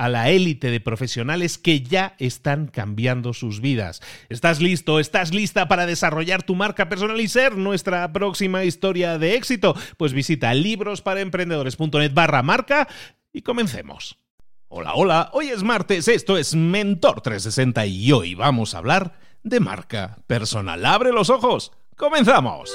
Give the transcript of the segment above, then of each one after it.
a la élite de profesionales que ya están cambiando sus vidas. ¿Estás listo? ¿Estás lista para desarrollar tu marca personal y ser nuestra próxima historia de éxito? Pues visita librosparaemprendedores.net barra marca y comencemos. Hola, hola, hoy es martes, esto es Mentor 360 y hoy vamos a hablar de marca personal. ¡Abre los ojos! ¡Comenzamos!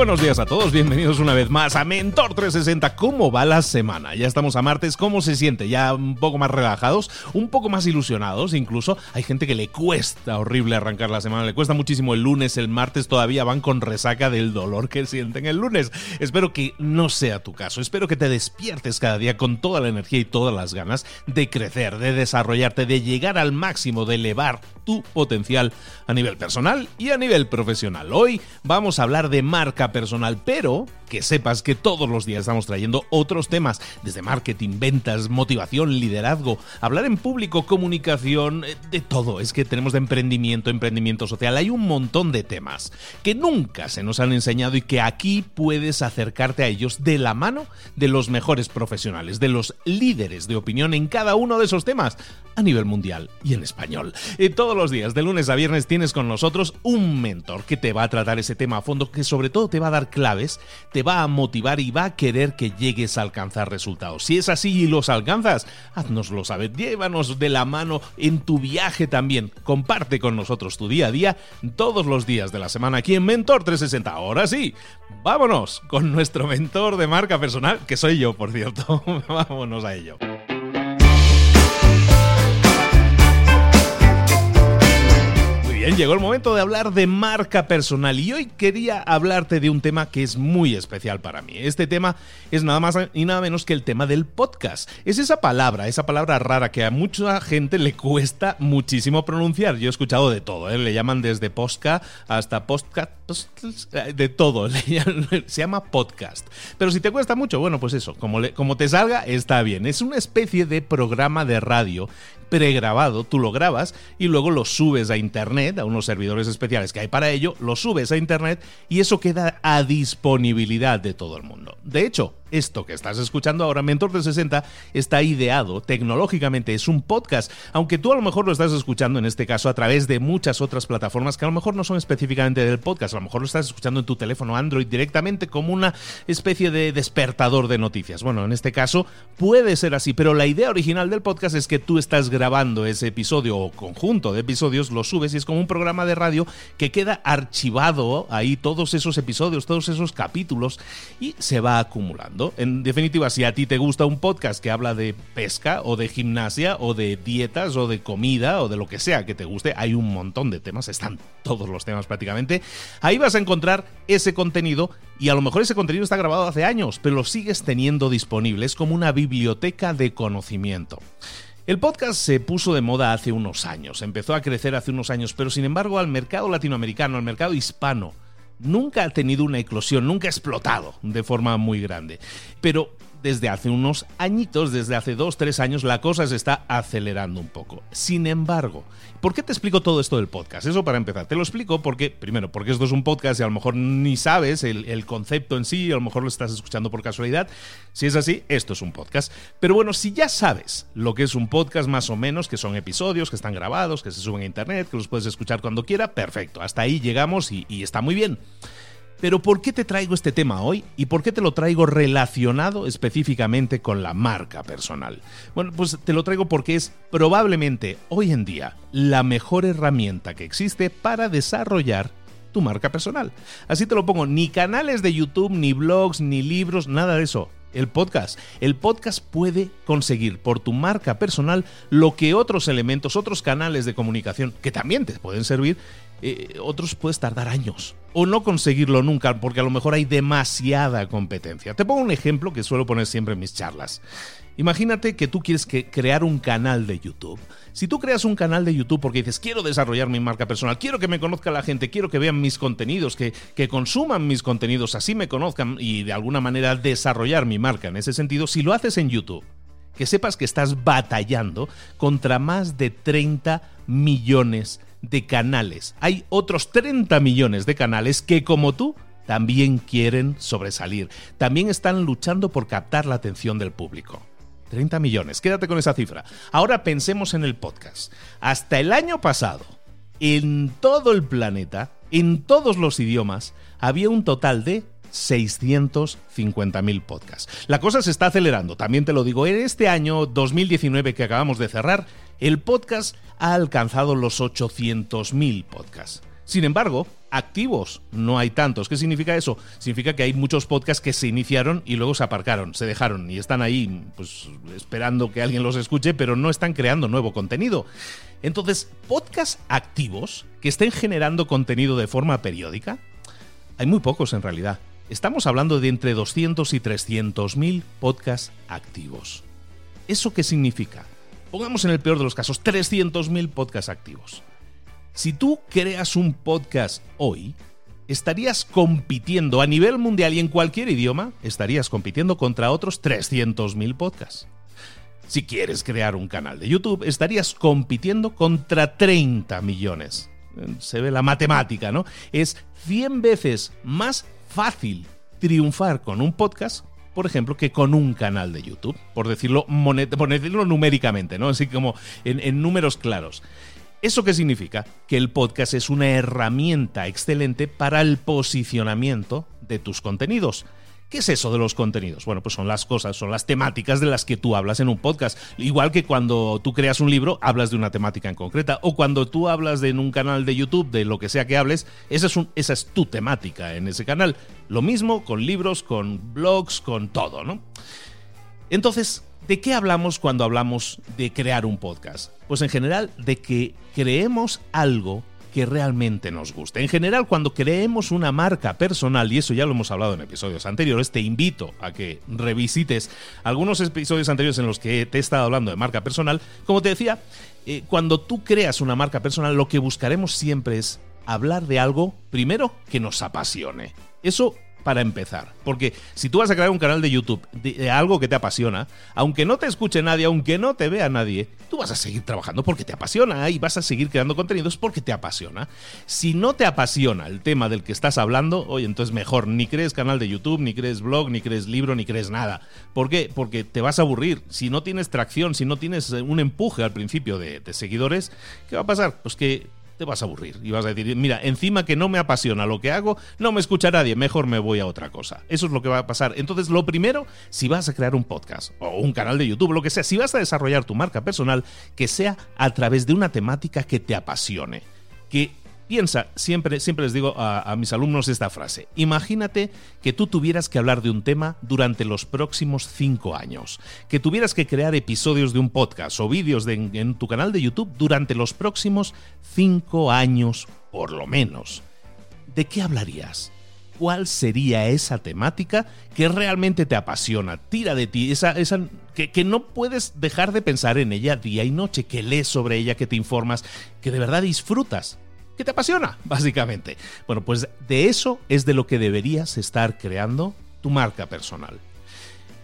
Buenos días a todos, bienvenidos una vez más a Mentor 360. ¿Cómo va la semana? Ya estamos a martes, ¿cómo se siente? Ya un poco más relajados, un poco más ilusionados incluso. Hay gente que le cuesta horrible arrancar la semana, le cuesta muchísimo el lunes, el martes todavía van con resaca del dolor que sienten el lunes. Espero que no sea tu caso, espero que te despiertes cada día con toda la energía y todas las ganas de crecer, de desarrollarte, de llegar al máximo, de elevar tu potencial a nivel personal y a nivel profesional. Hoy vamos a hablar de marca personal, pero que sepas que todos los días estamos trayendo otros temas, desde marketing, ventas, motivación, liderazgo, hablar en público, comunicación, eh, de todo. Es que tenemos de emprendimiento, emprendimiento social, hay un montón de temas que nunca se nos han enseñado y que aquí puedes acercarte a ellos de la mano de los mejores profesionales, de los líderes de opinión en cada uno de esos temas a nivel mundial y en español. Eh, todos los días, de lunes a viernes, tienes con nosotros un mentor que te va a tratar ese tema a fondo, que sobre todo te va a dar claves, te va a motivar y va a querer que llegues a alcanzar resultados. Si es así y los alcanzas, haznoslo saber, llévanos de la mano en tu viaje también. Comparte con nosotros tu día a día todos los días de la semana aquí en Mentor 360. Ahora sí, vámonos con nuestro mentor de marca personal, que soy yo, por cierto. vámonos a ello. Bien, llegó el momento de hablar de marca personal y hoy quería hablarte de un tema que es muy especial para mí. Este tema es nada más y nada menos que el tema del podcast. Es esa palabra, esa palabra rara que a mucha gente le cuesta muchísimo pronunciar. Yo he escuchado de todo, ¿eh? le llaman desde posca hasta podcast, de todo, se llama podcast. Pero si te cuesta mucho, bueno, pues eso, como, como te salga, está bien. Es una especie de programa de radio pregrabado, tú lo grabas y luego lo subes a internet, a unos servidores especiales que hay para ello, lo subes a internet y eso queda a disponibilidad de todo el mundo. De hecho, esto que estás escuchando ahora, Mentor 360, está ideado tecnológicamente, es un podcast, aunque tú a lo mejor lo estás escuchando en este caso a través de muchas otras plataformas que a lo mejor no son específicamente del podcast, a lo mejor lo estás escuchando en tu teléfono Android directamente como una especie de despertador de noticias. Bueno, en este caso puede ser así, pero la idea original del podcast es que tú estás grabando ese episodio o conjunto de episodios, lo subes y es como un programa de radio que queda archivado ahí todos esos episodios, todos esos capítulos y se va acumulando. En definitiva, si a ti te gusta un podcast que habla de pesca o de gimnasia o de dietas o de comida o de lo que sea que te guste, hay un montón de temas, están todos los temas prácticamente, ahí vas a encontrar ese contenido y a lo mejor ese contenido está grabado hace años, pero lo sigues teniendo disponible, es como una biblioteca de conocimiento. El podcast se puso de moda hace unos años, empezó a crecer hace unos años, pero sin embargo al mercado latinoamericano, al mercado hispano, nunca ha tenido una eclosión, nunca ha explotado de forma muy grande. Pero desde hace unos añitos, desde hace dos, tres años, la cosa se está acelerando un poco. Sin embargo, ¿por qué te explico todo esto del podcast? Eso para empezar. Te lo explico porque, primero, porque esto es un podcast y a lo mejor ni sabes el, concepto en sí, a lo mejor lo estás escuchando por casualidad. Si es así, esto es un podcast. Pero bueno, si ya sabes lo que es un podcast más o menos, que son episodios, que están grabados, que se suben a internet, que los puedes escuchar cuando quiera, perfecto. Hasta ahí llegamos y, y está muy bien. Pero ¿por qué te traigo este tema hoy y por qué te lo traigo relacionado específicamente con la marca personal? Bueno, pues te lo traigo porque es probablemente hoy en día la mejor herramienta que existe para desarrollar tu marca personal. Así te lo pongo, ni canales de YouTube, ni blogs, ni libros, nada de eso. El podcast. El podcast puede conseguir por tu marca personal lo que otros elementos, otros canales de comunicación que también te pueden servir, eh, otros puedes tardar años o no conseguirlo nunca porque a lo mejor hay demasiada competencia. Te pongo un ejemplo que suelo poner siempre en mis charlas. Imagínate que tú quieres crear un canal de YouTube. Si tú creas un canal de YouTube porque dices, quiero desarrollar mi marca personal, quiero que me conozca la gente, quiero que vean mis contenidos, que, que consuman mis contenidos, así me conozcan y de alguna manera desarrollar mi marca en ese sentido, si lo haces en YouTube, que sepas que estás batallando contra más de 30 millones de canales. Hay otros 30 millones de canales que como tú también quieren sobresalir, también están luchando por captar la atención del público. 30 millones, quédate con esa cifra. Ahora pensemos en el podcast. Hasta el año pasado, en todo el planeta, en todos los idiomas, había un total de 650.000 podcasts. La cosa se está acelerando, también te lo digo. En este año 2019 que acabamos de cerrar, el podcast ha alcanzado los 800.000 podcasts. Sin embargo, activos no hay tantos. ¿Qué significa eso? Significa que hay muchos podcasts que se iniciaron y luego se aparcaron, se dejaron y están ahí pues esperando que alguien los escuche, pero no están creando nuevo contenido. Entonces, podcasts activos que estén generando contenido de forma periódica, hay muy pocos en realidad. Estamos hablando de entre 200 y 300 mil podcasts activos. ¿Eso qué significa? Pongamos en el peor de los casos 300 mil podcasts activos. Si tú creas un podcast hoy, estarías compitiendo a nivel mundial y en cualquier idioma, estarías compitiendo contra otros 300.000 podcasts. Si quieres crear un canal de YouTube, estarías compitiendo contra 30 millones. Se ve la matemática, ¿no? Es 100 veces más fácil triunfar con un podcast, por ejemplo, que con un canal de YouTube, por decirlo, por decirlo numéricamente, ¿no? Así como en, en números claros. ¿Eso qué significa? Que el podcast es una herramienta excelente para el posicionamiento de tus contenidos. ¿Qué es eso de los contenidos? Bueno, pues son las cosas, son las temáticas de las que tú hablas en un podcast. Igual que cuando tú creas un libro, hablas de una temática en concreta. O cuando tú hablas de, en un canal de YouTube de lo que sea que hables, esa es, esa es tu temática en ese canal. Lo mismo con libros, con blogs, con todo, ¿no? Entonces, ¿De qué hablamos cuando hablamos de crear un podcast? Pues en general de que creemos algo que realmente nos guste. En general, cuando creemos una marca personal, y eso ya lo hemos hablado en episodios anteriores, te invito a que revisites algunos episodios anteriores en los que te he estado hablando de marca personal. Como te decía, eh, cuando tú creas una marca personal, lo que buscaremos siempre es hablar de algo, primero, que nos apasione. Eso para empezar. Porque si tú vas a crear un canal de YouTube de, algo que te apasiona, aunque no te escuche nadie, aunque no te vea nadie, tú vas a seguir trabajando porque te apasiona y vas a seguir creando contenidos porque te apasiona. Si no te apasiona el tema del que estás hablando, oye, entonces mejor ni crees canal de YouTube, ni crees blog, ni crees libro, ni crees nada. ¿Por qué? Porque te vas a aburrir. Si no tienes tracción, si no tienes un empuje al principio de, de seguidores, ¿qué va a pasar? Pues que te vas a aburrir y vas a decir, mira, encima que no me apasiona lo que hago, no me escucha nadie, mejor me voy a otra cosa. Eso es lo que va a pasar. Entonces, lo primero, si vas a crear un podcast o un canal de YouTube, lo que sea, si vas a desarrollar tu marca personal, que sea a través de una temática que te apasione, que Piensa, siempre, siempre les digo a, mis alumnos esta frase. Imagínate que tú tuvieras que hablar de un tema durante los próximos cinco años. Que tuvieras que crear episodios de un podcast o vídeos en tu canal de YouTube durante los próximos cinco años, por lo menos. ¿De qué hablarías? cuál sería esa temática que realmente te apasiona, tira de ti, esa, esa que, que, no puedes dejar de pensar en ella día y noche, que lees sobre ella, que te informas, que de verdad disfrutas, que te apasiona, básicamente. Bueno, pues de eso es de lo que deberías estar creando tu marca personal.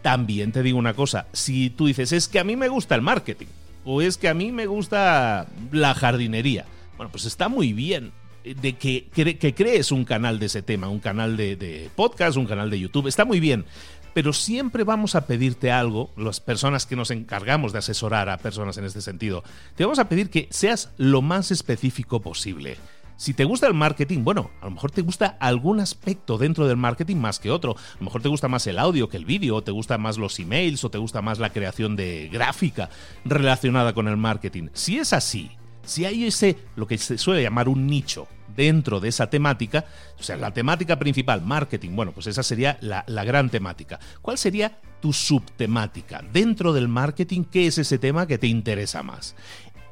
También te digo una cosa, si tú dices, es que a mí me gusta el marketing, o es que a mí me gusta la jardinería, bueno, pues está muy bien, de que, que, crees un canal de ese tema, un canal de, podcast, un canal de YouTube, está muy bien. Pero siempre vamos a pedirte algo, las personas que nos encargamos de asesorar a personas en este sentido, te vamos a pedir que seas lo más específico posible. Si te gusta el marketing, bueno, a lo mejor te gusta algún aspecto dentro del marketing más que otro. A lo mejor te gusta más el audio que el vídeo, o te gusta más los emails, o te gusta más la creación de gráfica relacionada con el marketing. Si es así, si hay ese, lo que se suele llamar un nicho dentro de esa temática, o sea, la temática principal, marketing, bueno, pues esa sería la, la gran temática. ¿Cuál sería tu subtemática? Dentro del marketing, ¿qué es ese tema que te interesa más?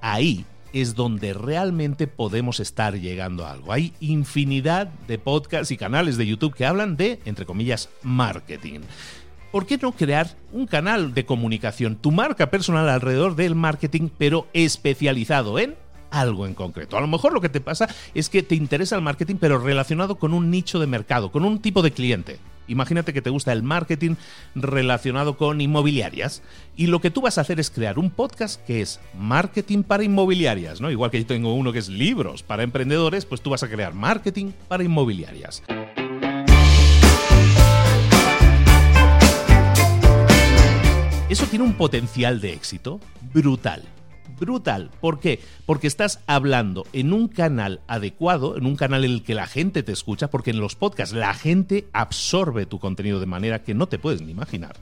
Ahí es donde realmente podemos estar llegando a algo. Hay infinidad de podcasts y canales de YouTube que hablan de, entre comillas, marketing. ¿por qué no crear un canal de comunicación, tu marca personal alrededor del marketing, pero especializado en algo en concreto. A lo mejor lo que te pasa es que te interesa el marketing, pero relacionado con un nicho de mercado, con un tipo de cliente. Imagínate que te gusta el marketing relacionado con inmobiliarias y lo que tú vas a hacer es crear un podcast que es marketing para inmobiliarias, ¿no? Igual que yo tengo uno que es libros para emprendedores, pues tú vas a crear marketing para inmobiliarias. Eso tiene un potencial de éxito brutal. Brutal. ¿Por qué? Porque estás hablando en un canal adecuado, en un canal en el que la gente te escucha, porque en los podcasts la gente absorbe tu contenido de manera que no te puedes ni imaginar.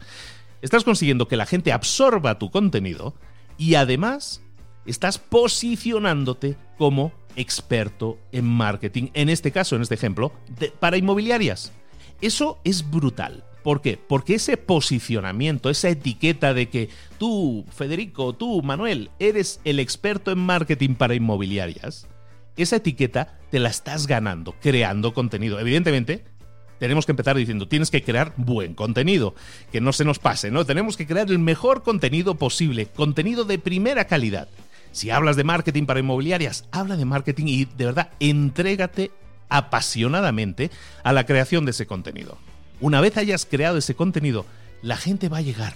Estás consiguiendo que la gente absorba tu contenido y además estás posicionándote como experto en marketing, en este caso, en este ejemplo, para inmobiliarias. Eso es brutal. ¿Por qué? Porque ese posicionamiento, esa etiqueta de que tú, Federico, tú, Manuel, eres el experto en marketing para inmobiliarias, esa etiqueta te la estás ganando creando contenido. Evidentemente, tenemos que empezar diciendo, tienes que crear buen contenido, que no se nos pase, ¿no? Tenemos que crear el mejor contenido posible, contenido de primera calidad. Si hablas de marketing para inmobiliarias, habla de marketing y de verdad, entrégate apasionadamente a la creación de ese contenido. Una vez hayas creado ese contenido, la gente va a llegar.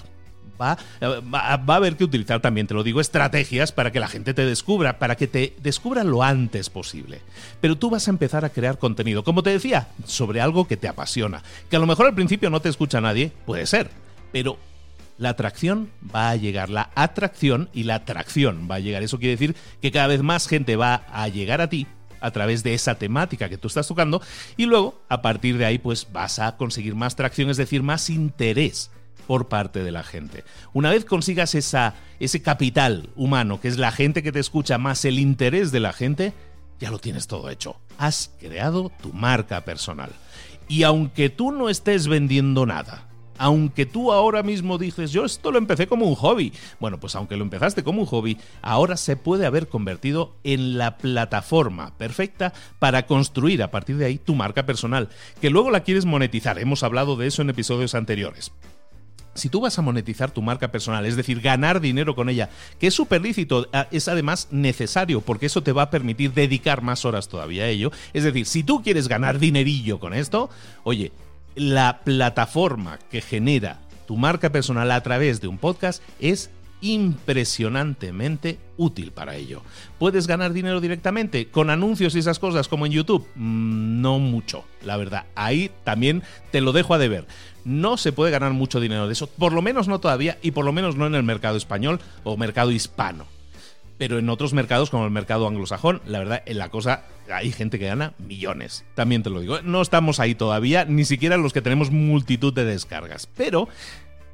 Va, va, a haber que utilizar también, te lo digo, estrategias para que la gente te descubra, para que te descubra lo antes posible. Pero tú vas a empezar a crear contenido, como te decía, sobre algo que te apasiona. Que a lo mejor al principio no te escucha nadie, puede ser, pero la atracción va a llegar, la atracción y la atracción va a llegar. Eso quiere decir que cada vez más gente va a llegar a ti a través de esa temática que tú estás tocando y luego a partir de ahí pues vas a conseguir más tracción, es decir, más interés por parte de la gente. Una vez consigas esa, ese capital humano, que es la gente que te escucha, más el interés de la gente, ya lo tienes todo hecho. Has creado tu marca personal. Y aunque tú no estés vendiendo nada, aunque tú ahora mismo dices, yo esto lo empecé como un hobby. Bueno, pues aunque lo empezaste como un hobby, ahora se puede haber convertido en la plataforma perfecta para construir a partir de ahí tu marca personal, que luego la quieres monetizar. Hemos hablado de eso en episodios anteriores si tú vas a monetizar tu marca personal, es decir, ganar dinero con ella, que es súper lícito, es además necesario porque eso te va a permitir dedicar más horas todavía a ello. Es decir, si tú quieres ganar dinerillo con esto, oye, la plataforma que genera tu marca personal a través de un podcast es impresionantemente útil para ello. ¿Puedes ganar dinero directamente con anuncios y esas cosas como en YouTube? Mm, no mucho, la verdad. Ahí también te lo dejo a deber. No se puede ganar mucho dinero de eso, por lo menos no todavía y por lo menos no en el mercado español o mercado hispano. Pero en otros mercados, como el mercado anglosajón, la verdad, en la cosa hay gente que gana millones. También te lo digo. No estamos ahí todavía, ni siquiera los que tenemos multitud de descargas. Pero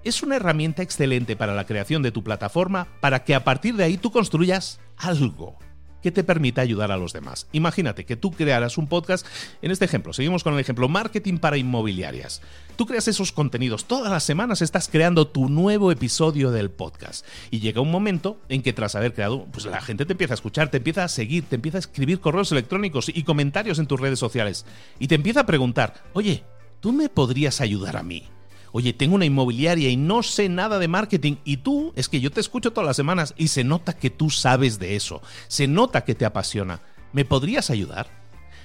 es una herramienta excelente para la creación de tu plataforma para que a partir de ahí tú construyas algo. Que te permita ayudar a los demás. Imagínate que tú crearas un podcast, en este ejemplo, seguimos con el ejemplo, marketing para inmobiliarias. Tú creas esos contenidos, todas las semanas estás creando tu nuevo episodio del podcast y llega un momento en que tras haber creado, pues la gente te empieza a escuchar, te empieza a seguir, te empieza a escribir correos electrónicos y comentarios en tus redes sociales y te empieza a preguntar, oye, ¿tú me podrías ayudar a mí? Oye, tengo una inmobiliaria y no sé nada de marketing y tú, es que yo te escucho todas las semanas y se nota que tú sabes de eso, se nota que te apasiona. ¿Me podrías ayudar?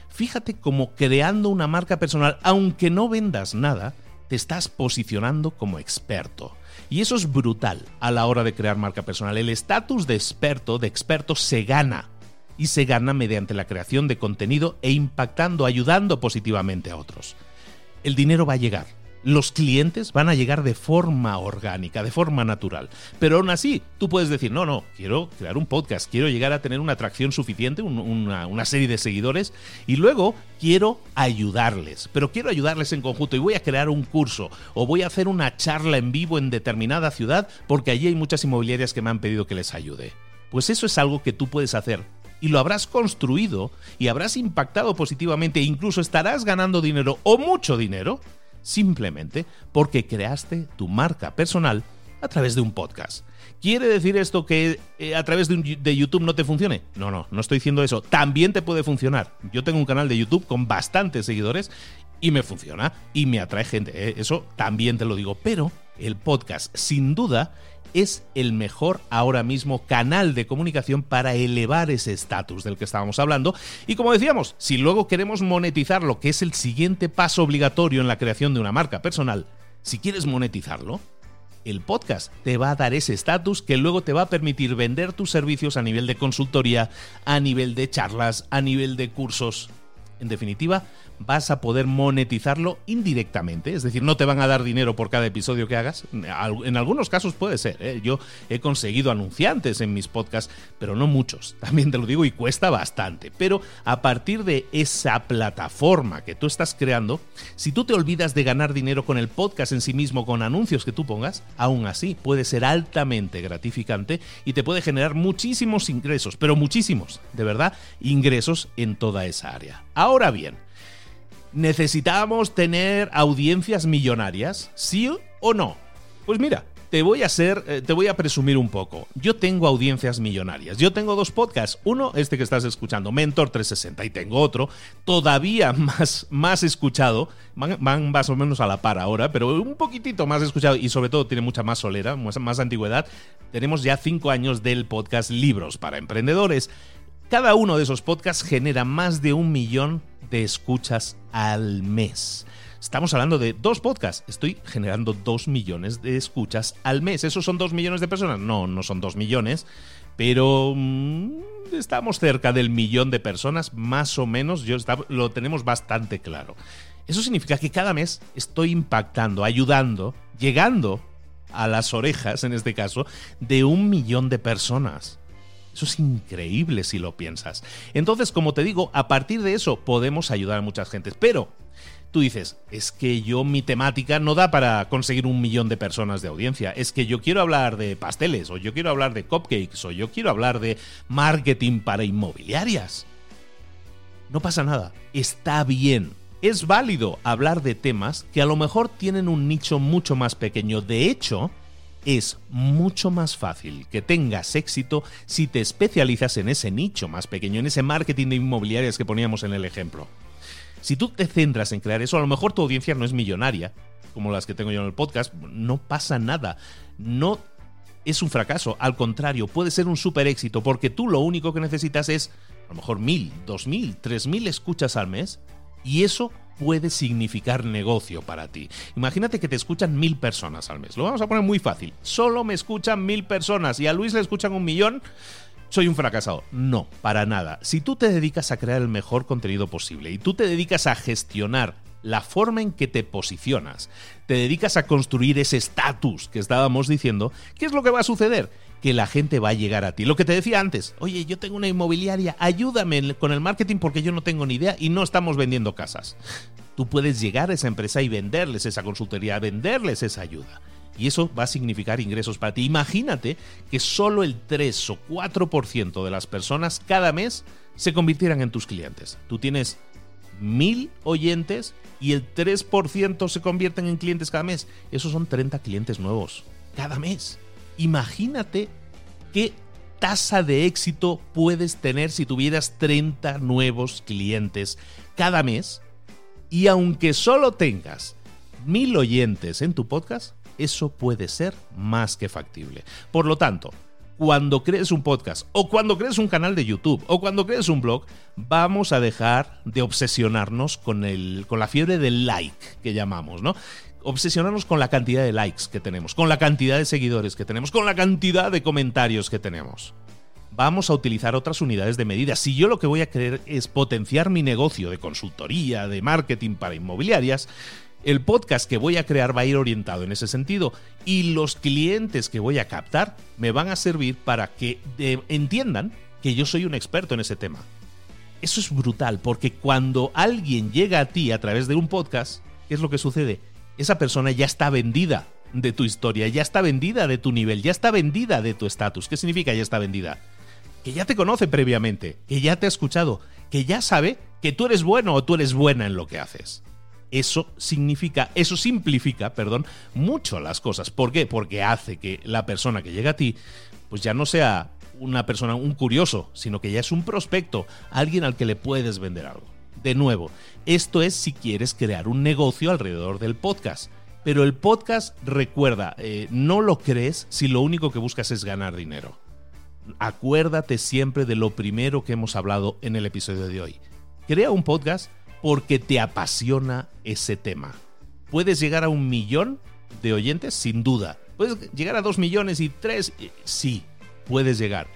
Fíjate cómo creando una marca personal, aunque no vendas nada, te estás posicionando como experto. Y eso es brutal a la hora de crear marca personal. El estatus de experto, de experto, se gana. Y se gana mediante la creación de contenido e impactando, ayudando positivamente a otros. El dinero va a llegar los clientes van a llegar de forma orgánica, de forma natural. Pero aún así, tú puedes decir, no, no, quiero crear un podcast, quiero llegar a tener una atracción suficiente, una, una, serie de seguidores, y luego quiero ayudarles, pero quiero ayudarles en conjunto y voy a crear un curso o voy a hacer una charla en vivo en determinada ciudad porque allí hay muchas inmobiliarias que me han pedido que les ayude. Pues eso es algo que tú puedes hacer y lo habrás construido y habrás impactado positivamente e incluso estarás ganando dinero o mucho dinero simplemente porque creaste tu marca personal a través de un podcast. ¿Quiere decir esto que eh, a través de, YouTube no te funcione? No, no, no estoy diciendo eso. También te puede funcionar. Yo tengo un canal de YouTube con bastantes seguidores y me funciona y me atrae gente. ¿eh? Eso también te lo digo. Pero el podcast, sin duda, es el mejor ahora mismo canal de comunicación para elevar ese estatus del que estábamos hablando. Y como decíamos, si luego queremos monetizar lo que es el siguiente paso obligatorio en la creación de una marca personal, si quieres monetizarlo, el podcast te va a dar ese estatus que luego te va a permitir vender tus servicios a nivel de consultoría, a nivel de charlas, a nivel de cursos. En definitiva, vas a poder monetizarlo indirectamente, es decir, no te van a dar dinero por cada episodio que hagas. En algunos casos puede ser, ¿eh? yo he conseguido anunciantes en mis podcasts, pero no muchos, también te lo digo y cuesta bastante. Pero a partir de esa plataforma que tú estás creando, si tú te olvidas de ganar dinero con el podcast en sí mismo, con anuncios que tú pongas, aún así puede ser altamente gratificante y te puede generar muchísimos ingresos, pero muchísimos, de verdad, ingresos en toda esa área. Ahora bien, ¿Necesitamos tener audiencias millonarias? ¿Sí o no? Pues mira, te voy a hacer, eh, te voy a presumir un poco. Yo tengo audiencias millonarias. Yo tengo dos podcasts. Uno, este que estás escuchando, Mentor 360, y tengo otro, todavía más, más escuchado. Van, más o menos a la par ahora, pero un poquitito más escuchado y sobre todo tiene mucha más solera, más, más antigüedad. Tenemos ya cinco años del podcast Libros para Emprendedores. Cada uno de esos podcasts genera más de un millón de escuchas al mes. Estamos hablando de dos podcasts. Estoy generando dos millones de escuchas al mes. ¿Esos son dos millones de personas? No, no son dos millones. Pero mm, estamos cerca del millón de personas, más o menos. Yo lo tenemos bastante claro. Eso significa que cada mes estoy impactando, ayudando, llegando a las orejas, en este caso, de un millón de personas. Eso es increíble si lo piensas. Entonces, como te digo, a partir de eso podemos ayudar a muchas gentes. Pero tú dices, es que yo mi temática no da para conseguir un millón de personas de audiencia. Es que yo quiero hablar de pasteles, o yo quiero hablar de cupcakes, o yo quiero hablar de marketing para inmobiliarias. No pasa nada, está bien. Es válido hablar de temas que a lo mejor tienen un nicho mucho más pequeño. De hecho, es mucho más fácil que tengas éxito si te especializas en ese nicho más pequeño, en ese marketing de inmobiliarias que poníamos en el ejemplo. Si tú te centras en crear eso, a lo mejor tu audiencia no es millonaria, como las que tengo yo en el podcast, no pasa nada. No es un fracaso, al contrario, puede ser un super éxito, porque tú lo único que necesitas es a lo mejor mil, dos mil, tres mil escuchas al mes, y eso puede significar negocio para ti. Imagínate que te escuchan mil personas al mes. Lo vamos a poner muy fácil. Solo me escuchan mil personas y a Luis le escuchan un millón. Soy un fracasado. No, para nada. Si tú te dedicas a crear el mejor contenido posible y tú te dedicas a gestionar la forma en que te posicionas, te dedicas a construir ese estatus que estábamos diciendo, ¿qué es lo que va a suceder? Que la gente va a llegar a ti. Lo que te decía antes, oye, yo tengo una inmobiliaria, ayúdame con el marketing porque yo no tengo ni idea y no estamos vendiendo casas. Tú puedes llegar a esa empresa y venderles esa consultoría, venderles esa ayuda. Y eso va a significar ingresos para ti. Imagínate que solo el 3 o 4% de las personas cada mes se convirtieran en tus clientes. Tú tienes mil oyentes y el 3% se convierten en clientes cada mes. Esos son 30 clientes nuevos cada mes. Imagínate qué tasa de éxito puedes tener si tuvieras 30 nuevos clientes cada mes. Y aunque solo tengas mil oyentes en tu podcast, eso puede ser más que factible. Por lo tanto, cuando crees un podcast o cuando crees un canal de YouTube o cuando crees un blog, vamos a dejar de obsesionarnos con, el, con la fiebre del like que llamamos, ¿no? Obsesionarnos con la cantidad de likes que tenemos, con la cantidad de seguidores que tenemos, con la cantidad de comentarios que tenemos. Vamos a utilizar otras unidades de medida. Si yo lo que voy a querer es potenciar mi negocio de consultoría, de marketing para inmobiliarias, el podcast que voy a crear va a ir orientado en ese sentido y los clientes que voy a captar me van a servir para que entiendan que yo soy un experto en ese tema. Eso es brutal porque cuando alguien llega a ti a través de un podcast, ¿qué es lo que sucede? Esa persona ya está vendida de tu historia, ya está vendida de tu nivel, ya está vendida de tu estatus. ¿Qué significa ya está vendida? Que ya te conoce previamente, que ya te ha escuchado, que ya sabe que tú eres bueno o tú eres buena en lo que haces eso significa, eso simplifica, perdón, mucho las cosas. ¿Por qué? Porque hace que la persona que llega a ti, pues ya no sea una persona, un curioso, sino que ya es un prospecto, alguien al que le puedes vender algo. De nuevo, esto es si quieres crear un negocio alrededor del podcast. Pero el podcast, recuerda, eh, no lo crees si lo único que buscas es ganar dinero. Acuérdate siempre de lo primero que hemos hablado en el episodio de hoy. Crea un podcast porque te apasiona ese tema. ¿Puedes llegar a un millón de oyentes? Sin duda. ¿Puedes llegar a dos millones y tres? Sí, puedes llegar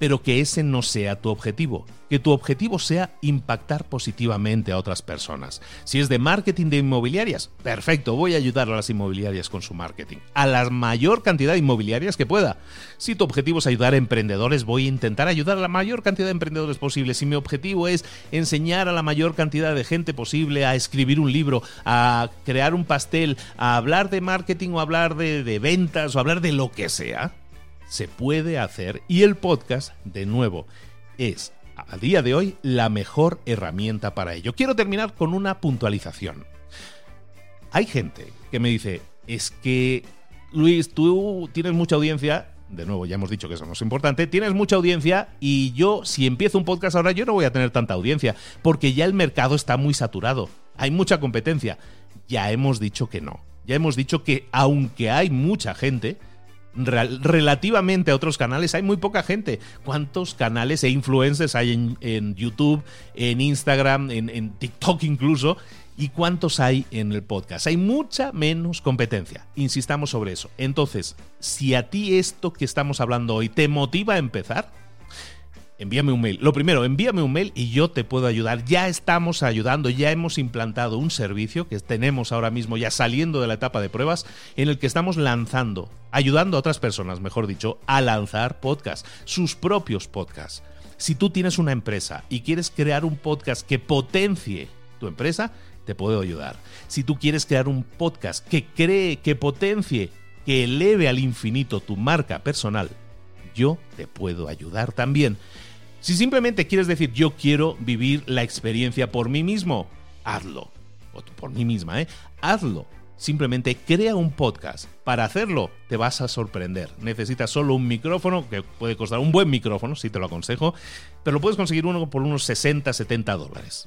pero que ese no sea tu objetivo. Que tu objetivo sea impactar positivamente a otras personas. Si es de marketing de inmobiliarias, perfecto, voy a ayudar a las inmobiliarias con su marketing. A la mayor cantidad de inmobiliarias que pueda. Si tu objetivo es ayudar a emprendedores, voy a intentar ayudar a la mayor cantidad de emprendedores posible. Si mi objetivo es enseñar a la mayor cantidad de gente posible a escribir un libro, a crear un pastel, a hablar de marketing o hablar de, de ventas o hablar de lo que sea, se puede hacer y el podcast, de nuevo, es a día de hoy la mejor herramienta para ello. Quiero terminar con una puntualización. Hay gente que me dice, es que Luis, tú tienes mucha audiencia, de nuevo ya hemos dicho que eso no es importante, tienes mucha audiencia y yo si empiezo un podcast ahora yo no voy a tener tanta audiencia, porque ya el mercado está muy saturado, hay mucha competencia. Ya hemos dicho que no, ya hemos dicho que aunque hay mucha gente, relativamente a otros canales hay muy poca gente. ¿Cuántos canales e influencers hay en, YouTube, en Instagram, en, en TikTok incluso? ¿Y cuántos hay en el podcast? Hay mucha menos competencia. Insistamos sobre eso. Entonces, si a ti esto que estamos hablando hoy te motiva a empezar, envíame un mail. Lo primero, envíame un mail y yo te puedo ayudar. Ya estamos ayudando, ya hemos implantado un servicio que tenemos ahora mismo ya saliendo de la etapa de pruebas en el que estamos lanzando, ayudando a otras personas, mejor dicho, a lanzar podcasts, sus propios podcasts. Si tú tienes una empresa y quieres crear un podcast que potencie tu empresa, te puedo ayudar. Si tú quieres crear un podcast que cree, que potencie, que eleve al infinito tu marca personal, yo te puedo ayudar también. Si simplemente quieres decir yo quiero vivir la experiencia por mí mismo, hazlo. O por mí misma, ¿eh? Hazlo. Simplemente crea un podcast. Para hacerlo te vas a sorprender. Necesitas solo un micrófono, que puede costar un buen micrófono, si te lo aconsejo, pero lo puedes conseguir uno por unos 60, 70 dólares.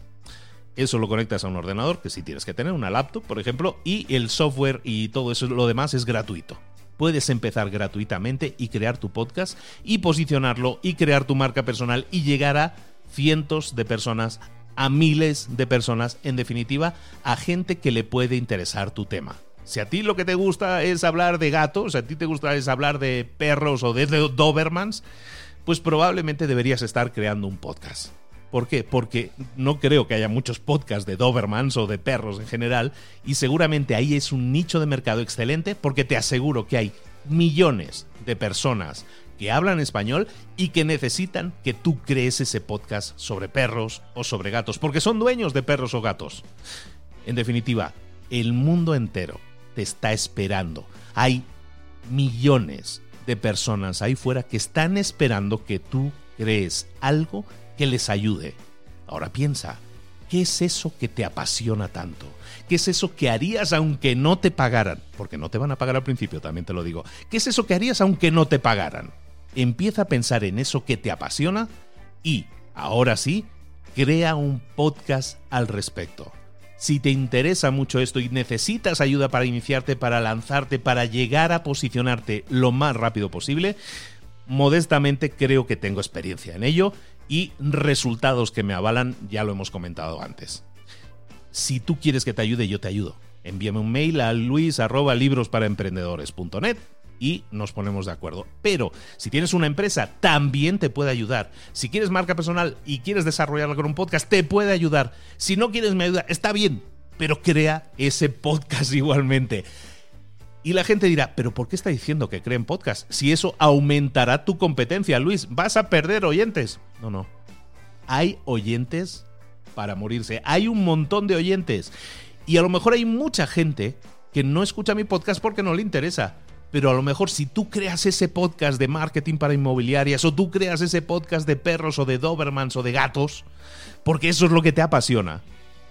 Eso lo conectas a un ordenador, que si tienes que tener una laptop, por ejemplo, y el software y todo eso, lo demás es gratuito puedes empezar gratuitamente y crear tu podcast y posicionarlo y crear tu marca personal y llegar a cientos de personas, a miles de personas, en definitiva, a gente que le puede interesar tu tema. Si a ti lo que te gusta es hablar de gatos, si a ti te gusta es hablar de perros o de Dobermans, pues probablemente deberías estar creando un podcast. ¿Por qué? Porque no creo que haya muchos podcasts de Dobermans o de perros en general y seguramente ahí es un nicho de mercado excelente porque te aseguro que hay millones de personas que hablan español y que necesitan que tú crees ese podcast sobre perros o sobre gatos, porque son dueños de perros o gatos. En definitiva, el mundo entero te está esperando. Hay millones de personas ahí fuera que están esperando que tú crees algo que les ayude. Ahora piensa, ¿qué es eso que te apasiona tanto? ¿Qué es eso que harías aunque no te pagaran? Porque no te van a pagar al principio, también te lo digo. ¿Qué es eso que harías aunque no te pagaran? Empieza a pensar en eso que te apasiona y, ahora sí, crea un podcast al respecto. Si te interesa mucho esto y necesitas ayuda para iniciarte, para lanzarte, para llegar a posicionarte lo más rápido posible, modestamente creo que tengo experiencia en ello y resultados que me avalan, ya lo hemos comentado antes. Si tú quieres que te ayude, yo te ayudo. Envíame un mail a luis@librosparaemprendedores.net y nos ponemos de acuerdo. Pero si tienes una empresa, también te puede ayudar. Si quieres marca personal y quieres desarrollarla con un podcast, te puede ayudar. Si no quieres mi ayuda, está bien, pero crea ese podcast igualmente. Y la gente dirá, pero ¿por qué está diciendo que creen podcast? Si eso aumentará tu competencia, Luis, vas a perder oyentes. No, no. Hay oyentes para morirse. Hay un montón de oyentes. Y a lo mejor hay mucha gente que no escucha mi podcast porque no le interesa pero a lo mejor si tú creas ese podcast de marketing para inmobiliarias o tú creas ese podcast de perros o de Dobermans o de gatos, porque eso es lo que te apasiona,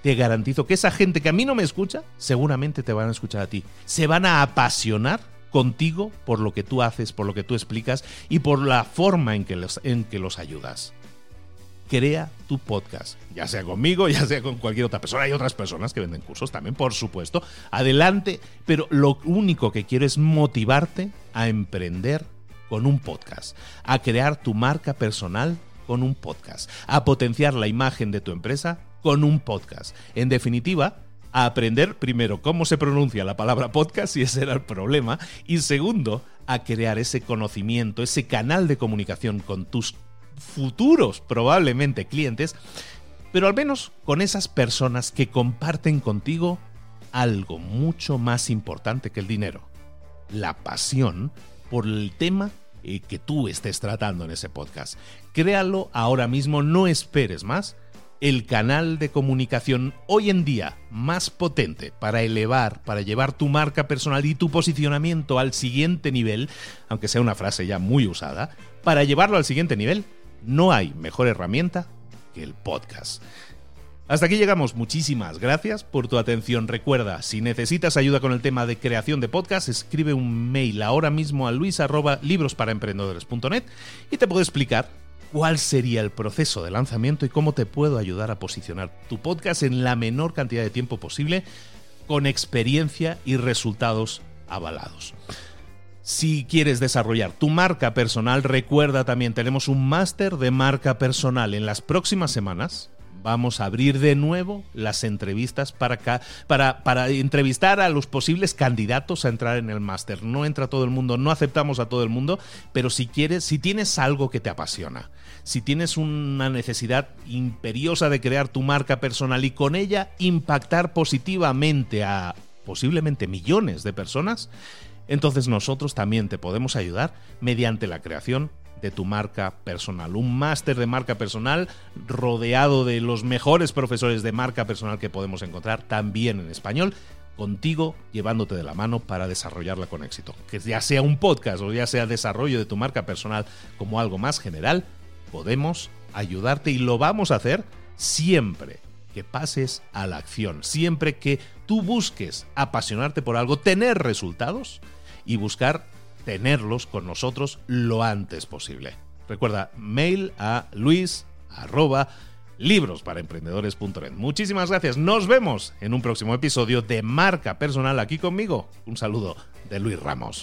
te garantizo que esa gente que a mí no me escucha, seguramente te van a escuchar a ti. Se van a apasionar contigo por lo que tú haces, por lo que tú explicas y por la forma en que los, en que los ayudas crea tu podcast, ya sea conmigo, ya sea con cualquier otra persona. Hay otras personas que venden cursos también, por supuesto. Adelante, pero lo único que quiero es motivarte a emprender con un podcast, a crear tu marca personal con un podcast, a potenciar la imagen de tu empresa con un podcast. En definitiva, a aprender primero cómo se pronuncia la palabra podcast, si ese era el problema, y segundo, a crear ese conocimiento, ese canal de comunicación con tus futuros probablemente clientes, pero al menos con esas personas que comparten contigo algo mucho más importante que el dinero, la pasión por el tema eh, que tú estés tratando en ese podcast. Créalo ahora mismo, no esperes más. El canal de comunicación hoy en día más potente para elevar, para llevar tu marca personal y tu posicionamiento al siguiente nivel, aunque sea una frase ya muy usada, para llevarlo al siguiente nivel no hay mejor herramienta que el podcast. Hasta aquí llegamos. Muchísimas gracias por tu atención. Recuerda, si necesitas ayuda con el tema de creación de podcast, escribe un mail ahora mismo a luis y te puedo explicar cuál sería el proceso de lanzamiento y cómo te puedo ayudar a posicionar tu podcast en la menor cantidad de tiempo posible con experiencia y resultados avalados. Si quieres desarrollar tu marca personal, recuerda también, tenemos un máster de marca personal. En las próximas semanas vamos a abrir de nuevo las entrevistas para, para, para entrevistar a los posibles candidatos a entrar en el máster. No entra todo el mundo, no aceptamos a todo el mundo, pero si quieres, si tienes algo que te apasiona, si tienes una necesidad imperiosa de crear tu marca personal y con ella impactar positivamente a posiblemente millones de personas, entonces nosotros también te podemos ayudar mediante la creación de tu marca personal. Un máster de marca personal rodeado de los mejores profesores de marca personal que podemos encontrar también en español contigo llevándote de la mano para desarrollarla con éxito. Que ya sea un podcast o ya sea desarrollo de tu marca personal como algo más general, podemos ayudarte y lo vamos a hacer siempre que pases a la acción, siempre que tú busques apasionarte por algo, tener resultados y buscar tenerlos con nosotros lo antes posible. Recuerda, mail a luis arroba Muchísimas gracias. Nos vemos en un próximo episodio de Marca Personal aquí conmigo. Un saludo de Luis Ramos.